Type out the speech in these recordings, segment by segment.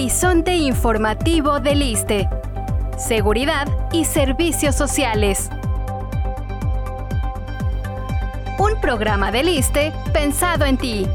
Horizonte Informativo del ISTE. Seguridad y Servicios Sociales. Un programa del ISTE pensado en ti.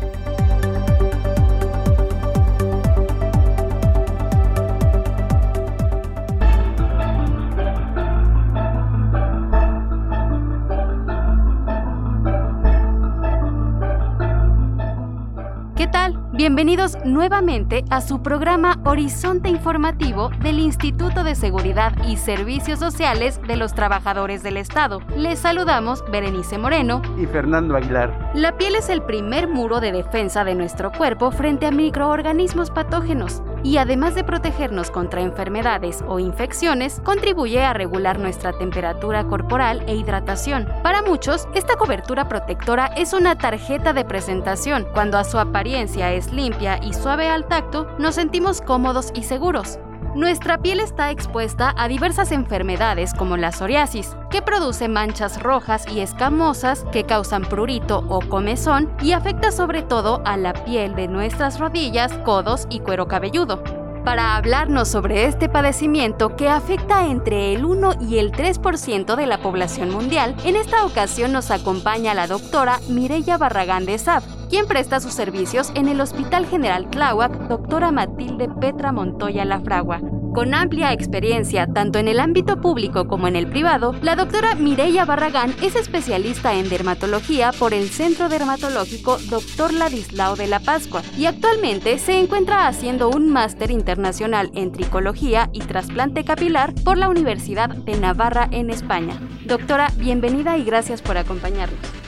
Bienvenidos nuevamente a su programa Horizonte Informativo del Instituto de Seguridad y Servicios Sociales de los Trabajadores del Estado. Les saludamos Berenice Moreno y Fernando Aguilar. La piel es el primer muro de defensa de nuestro cuerpo frente a microorganismos patógenos y además de protegernos contra enfermedades o infecciones, contribuye a regular nuestra temperatura corporal e hidratación. Para muchos, esta cobertura protectora es una tarjeta de presentación. Cuando a su apariencia es limpia y suave al tacto, nos sentimos cómodos y seguros. Nuestra piel está expuesta a diversas enfermedades como la psoriasis, que produce manchas rojas y escamosas que causan prurito o comezón y afecta sobre todo a la piel de nuestras rodillas, codos y cuero cabelludo. Para hablarnos sobre este padecimiento que afecta entre el 1 y el 3% de la población mundial, en esta ocasión nos acompaña la doctora Mireya Barragán de SAP, quien presta sus servicios en el Hospital General Tláhuac, doctora Matilde Petra Montoya Lafragua. Con amplia experiencia tanto en el ámbito público como en el privado, la doctora Mireya Barragán es especialista en dermatología por el Centro Dermatológico Dr. Ladislao de la Pascua y actualmente se encuentra haciendo un máster internacional en tricología y trasplante capilar por la Universidad de Navarra en España. Doctora, bienvenida y gracias por acompañarnos.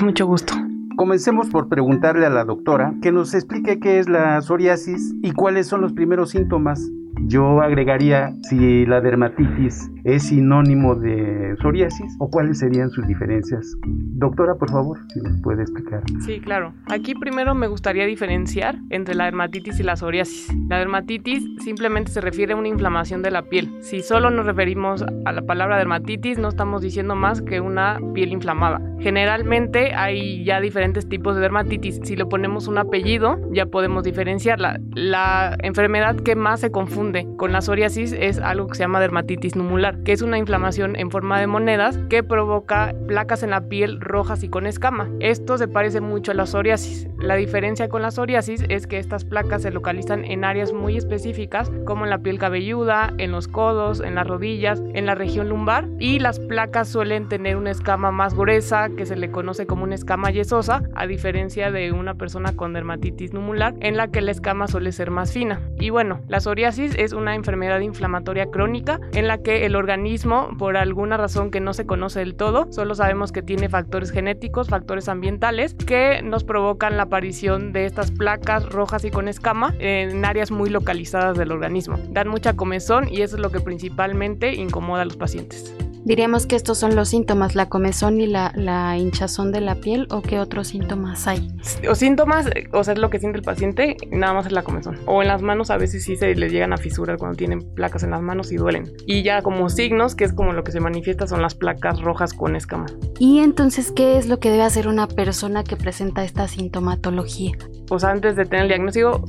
Mucho gusto. Comencemos por preguntarle a la doctora que nos explique qué es la psoriasis y cuáles son los primeros síntomas yo agregaría si la dermatitis es sinónimo de psoriasis o cuáles serían sus diferencias. Doctora, por favor, si nos puede explicar. Sí, claro. Aquí primero me gustaría diferenciar entre la dermatitis y la psoriasis. La dermatitis simplemente se refiere a una inflamación de la piel. Si solo nos referimos a la palabra dermatitis, no estamos diciendo más que una piel inflamada. Generalmente hay ya diferentes tipos de dermatitis. Si le ponemos un apellido, ya podemos diferenciarla. La enfermedad que más se confunde con la psoriasis es algo que se llama dermatitis numular, que es una inflamación en forma de monedas que provoca placas en la piel rojas y con escama. Esto se parece mucho a la psoriasis. La diferencia con la psoriasis es que estas placas se localizan en áreas muy específicas como en la piel cabelluda, en los codos, en las rodillas, en la región lumbar y las placas suelen tener una escama más gruesa que se le conoce como una escama yesosa a diferencia de una persona con dermatitis numular en la que la escama suele ser más fina. Y bueno, la psoriasis es una enfermedad inflamatoria crónica en la que el organismo, por alguna razón que no se conoce del todo, solo sabemos que tiene factores genéticos, factores ambientales, que nos provocan la aparición de estas placas rojas y con escama en áreas muy localizadas del organismo. Dan mucha comezón y eso es lo que principalmente incomoda a los pacientes. Diríamos que estos son los síntomas, la comezón y la, hinchazón de la piel o qué otros síntomas hay. O síntomas, o sea, es lo que siente el paciente, nada más es la comezón. O en las manos a veces sí se les llegan a fisurar cuando tienen placas en las manos y duelen. Y ya como signos, que es como lo que se manifiesta, son las placas rojas con escama. Y entonces, ¿qué es lo que debe hacer una persona que presenta esta sintomatología? Pues antes de tener el diagnóstico,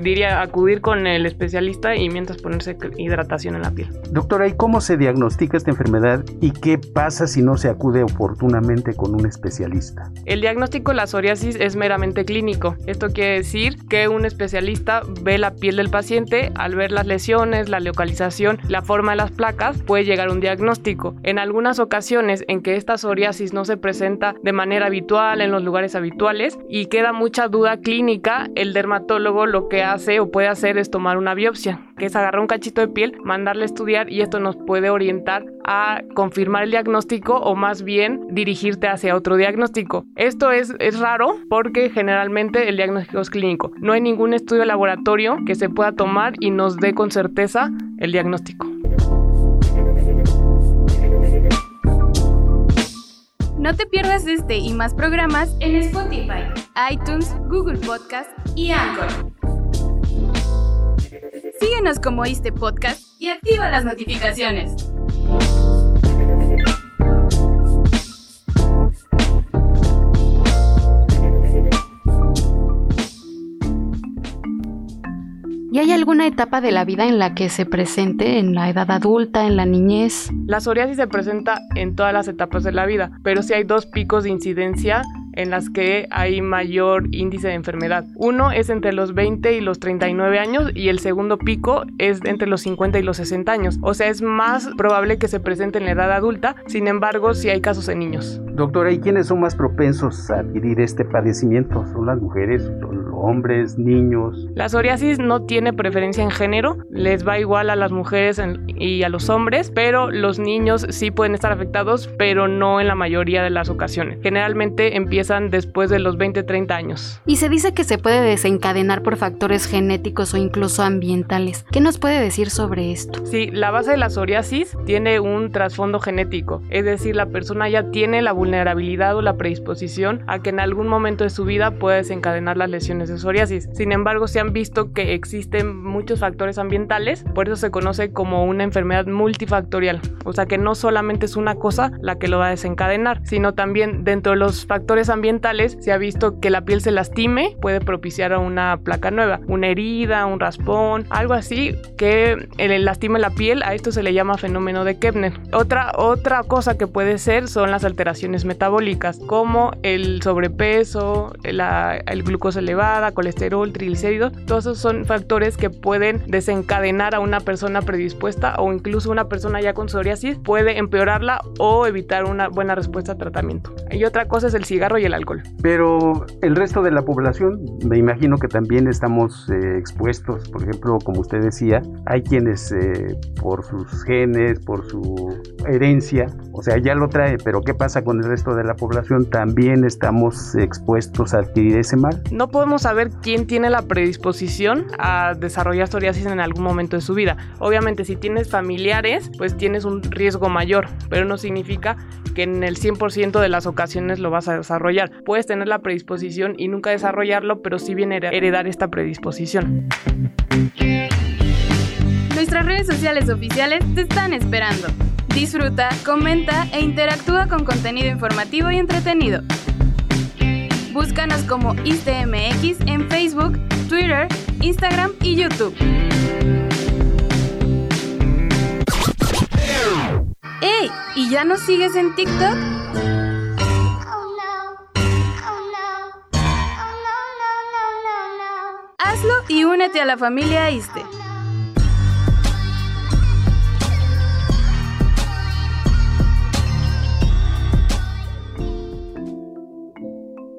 diría acudir con el especialista y mientras ponerse hidratación en la piel. Doctora, ¿y cómo se diagnostica esta enfermedad? y qué pasa si no se acude oportunamente con un especialista. El diagnóstico de la psoriasis es meramente clínico. Esto quiere decir que un especialista ve la piel del paciente, al ver las lesiones, la localización, la forma de las placas, puede llegar a un diagnóstico. En algunas ocasiones en que esta psoriasis no se presenta de manera habitual en los lugares habituales y queda mucha duda clínica, el dermatólogo lo que hace o puede hacer es tomar una biopsia, que es agarrar un cachito de piel, mandarle a estudiar y esto nos puede orientar a confirmar el diagnóstico o más bien dirigirte hacia otro diagnóstico. Esto es, es raro porque generalmente el diagnóstico es clínico. No hay ningún estudio laboratorio que se pueda tomar y nos dé con certeza el diagnóstico. No te pierdas este y más programas en Spotify, iTunes, Google Podcast y Anchor. Síguenos como este podcast y activa las notificaciones. Alguna etapa de la vida en la que se presente, en la edad adulta, en la niñez? La psoriasis se presenta en todas las etapas de la vida, pero sí hay dos picos de incidencia en las que hay mayor índice de enfermedad. Uno es entre los 20 y los 39 años y el segundo pico es entre los 50 y los 60 años. O sea, es más probable que se presente en la edad adulta, sin embargo, sí hay casos en niños. Doctora, ¿y quiénes son más propensos a adquirir este padecimiento? ¿Son las mujeres, son los hombres, niños? La psoriasis no tiene preferencia en género, les va igual a las mujeres y a los hombres, pero los niños sí pueden estar afectados, pero no en la mayoría de las ocasiones. Generalmente empiezan después de los 20-30 años. Y se dice que se puede desencadenar por factores genéticos o incluso ambientales. ¿Qué nos puede decir sobre esto? Sí, la base de la psoriasis tiene un trasfondo genético, es decir, la persona ya tiene la vulnerabilidad o la predisposición a que en algún momento de su vida pueda desencadenar las lesiones de psoriasis. Sin embargo, se han visto que existen muchos factores ambientales, por eso se conoce como una enfermedad multifactorial, o sea que no solamente es una cosa la que lo va a desencadenar, sino también dentro de los factores ambientales se ha visto que la piel se lastime, puede propiciar una placa nueva, una herida, un raspón, algo así que lastime la piel, a esto se le llama fenómeno de Kepner. Otra, otra cosa que puede ser son las alteraciones metabólicas como el sobrepeso, la el glucosa elevada, colesterol, triglicéridos. Todos esos son factores que pueden desencadenar a una persona predispuesta o incluso una persona ya con psoriasis puede empeorarla o evitar una buena respuesta a tratamiento. Y otra cosa es el cigarro y el alcohol. Pero el resto de la población, me imagino que también estamos eh, expuestos. Por ejemplo, como usted decía, hay quienes eh, por sus genes, por su herencia, o sea, ya lo trae, pero ¿qué pasa con el resto de la población, también estamos expuestos a adquirir ese mal. No podemos saber quién tiene la predisposición a desarrollar psoriasis en algún momento de su vida. Obviamente, si tienes familiares, pues tienes un riesgo mayor, pero no significa que en el 100% de las ocasiones lo vas a desarrollar. Puedes tener la predisposición y nunca desarrollarlo, pero sí viene heredar esta predisposición. Nuestras redes sociales oficiales te están esperando. Disfruta, comenta e interactúa con contenido informativo y entretenido. Búscanos como ISTMX en Facebook, Twitter, Instagram y YouTube. ¡Ey! ¿Y ya nos sigues en TikTok? Y únete a la familia ISTE.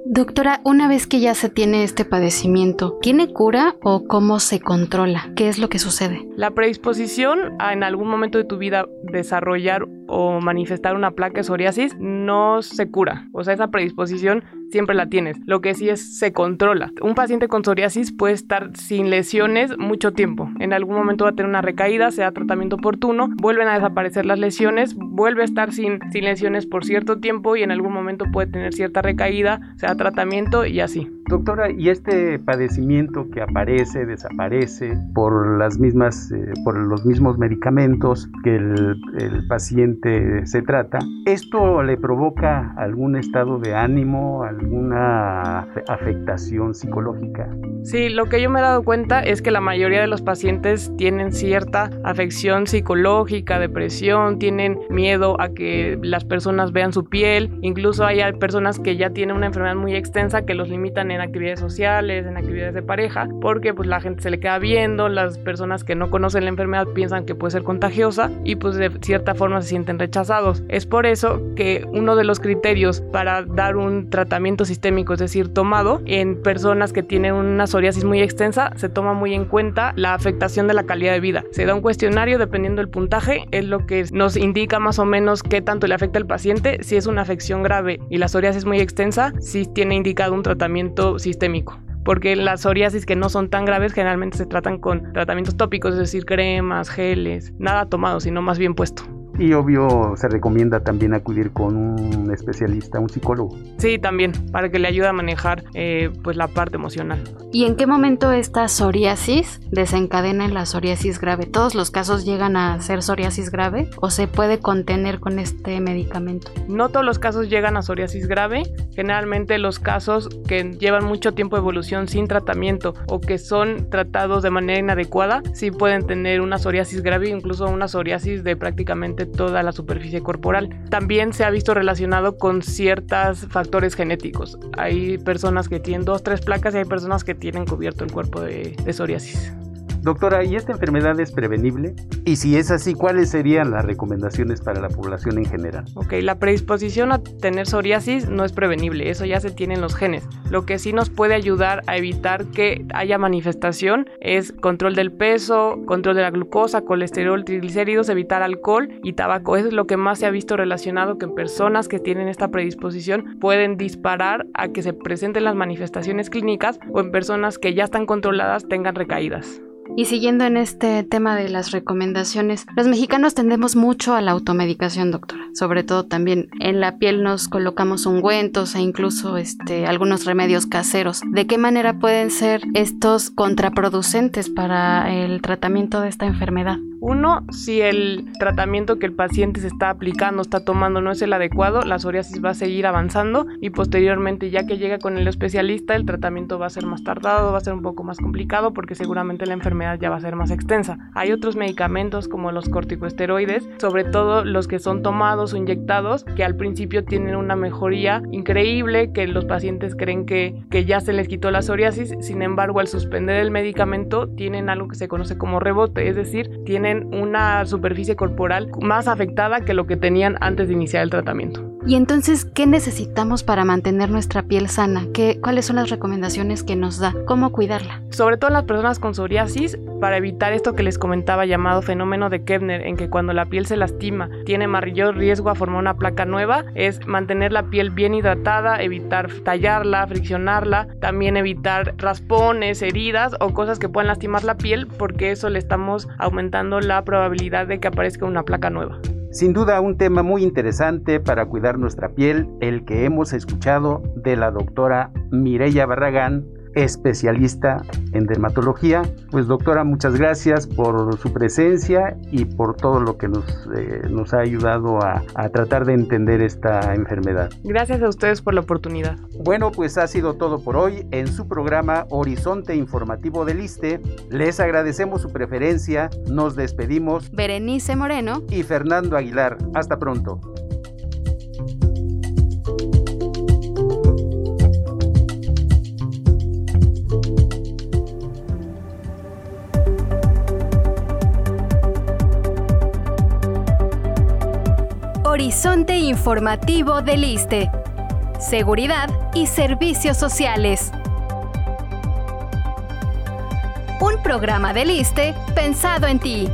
Doctora, una vez que ya se tiene este padecimiento, ¿tiene cura o cómo se controla? ¿Qué es lo que sucede? La predisposición a en algún momento de tu vida desarrollar o manifestar una placa de psoriasis no se cura. O sea, esa predisposición siempre la tienes. Lo que sí es se controla. Un paciente con psoriasis puede estar sin lesiones mucho tiempo. En algún momento va a tener una recaída, se da tratamiento oportuno, vuelven a desaparecer las lesiones, vuelve a estar sin, sin lesiones por cierto tiempo y en algún momento puede tener cierta recaída, se da tratamiento y así. Doctora, ¿y este padecimiento que aparece, desaparece por las mismas, eh, por los mismos medicamentos que el, el paciente se trata, esto le provoca algún estado de ánimo, alguna afectación psicológica? Sí, lo que yo me he dado cuenta es que la mayoría de los pacientes tienen cierta afección psicológica, depresión, tienen miedo a que las personas vean su piel, incluso hay personas que ya tienen una enfermedad muy extensa que los limitan en actividades sociales, en actividades de pareja, porque pues la gente se le queda viendo, las personas que no conocen la enfermedad piensan que puede ser contagiosa y pues de cierta forma se sienten rechazados. Es por eso que uno de los criterios para dar un tratamiento sistémico, es decir, tomado en personas que tienen una psoriasis muy extensa, se toma muy en cuenta la afectación de la calidad de vida. Se da un cuestionario dependiendo del puntaje, es lo que nos indica más o menos qué tanto le afecta al paciente, si es una afección grave y la psoriasis muy extensa, si tiene indicado un tratamiento sistémico porque las psoriasis que no son tan graves generalmente se tratan con tratamientos tópicos, es decir, cremas, geles, nada tomado, sino más bien puesto. Y obvio se recomienda también acudir con un especialista, un psicólogo. Sí, también, para que le ayude a manejar eh, pues la parte emocional. ¿Y en qué momento esta psoriasis desencadena en la psoriasis grave? ¿Todos los casos llegan a ser psoriasis grave o se puede contener con este medicamento? No todos los casos llegan a psoriasis grave. Generalmente los casos que llevan mucho tiempo de evolución sin tratamiento o que son tratados de manera inadecuada, sí pueden tener una psoriasis grave, incluso una psoriasis de prácticamente toda la superficie corporal. También se ha visto relacionado con ciertos factores genéticos. Hay personas que tienen dos, tres placas y hay personas que tienen cubierto el cuerpo de, de psoriasis. Doctora, ¿y esta enfermedad es prevenible? Y si es así, ¿cuáles serían las recomendaciones para la población en general? Ok, la predisposición a tener psoriasis no es prevenible, eso ya se tiene en los genes. Lo que sí nos puede ayudar a evitar que haya manifestación es control del peso, control de la glucosa, colesterol, triglicéridos, evitar alcohol y tabaco. Eso es lo que más se ha visto relacionado que en personas que tienen esta predisposición pueden disparar a que se presenten las manifestaciones clínicas o en personas que ya están controladas tengan recaídas. Y siguiendo en este tema de las recomendaciones, los mexicanos tendemos mucho a la automedicación, doctora. Sobre todo también en la piel nos colocamos ungüentos e incluso este, algunos remedios caseros. ¿De qué manera pueden ser estos contraproducentes para el tratamiento de esta enfermedad? Uno, si el tratamiento que el paciente se está aplicando, está tomando, no es el adecuado, la psoriasis va a seguir avanzando y posteriormente, ya que llega con el especialista, el tratamiento va a ser más tardado, va a ser un poco más complicado porque seguramente la enfermedad ya va a ser más extensa. Hay otros medicamentos como los corticosteroides, sobre todo los que son tomados o inyectados, que al principio tienen una mejoría increíble, que los pacientes creen que, que ya se les quitó la psoriasis, sin embargo, al suspender el medicamento, tienen algo que se conoce como rebote, es decir, tienen una superficie corporal más afectada que lo que tenían antes de iniciar el tratamiento. Y entonces, ¿qué necesitamos para mantener nuestra piel sana? ¿Qué, ¿Cuáles son las recomendaciones que nos da? ¿Cómo cuidarla? Sobre todo las personas con psoriasis, para evitar esto que les comentaba llamado fenómeno de Kevner, en que cuando la piel se lastima tiene mayor riesgo a formar una placa nueva, es mantener la piel bien hidratada, evitar tallarla, friccionarla, también evitar raspones, heridas o cosas que puedan lastimar la piel, porque eso le estamos aumentando la probabilidad de que aparezca una placa nueva. Sin duda un tema muy interesante para cuidar nuestra piel, el que hemos escuchado de la doctora Mireya Barragán, especialista en dermatología. Pues doctora, muchas gracias por su presencia y por todo lo que nos, eh, nos ha ayudado a, a, tratar de entender esta enfermedad. Gracias a ustedes por la oportunidad. Bueno, pues ha sido todo por hoy en su programa Horizonte Informativo del ISTE. Les agradecemos su preferencia, nos despedimos. Berenice Moreno y Fernando Aguilar. Hasta pronto. Horizonte Informativo del ISTE. Seguridad y Servicios Sociales. Un programa del ISTE pensado en ti.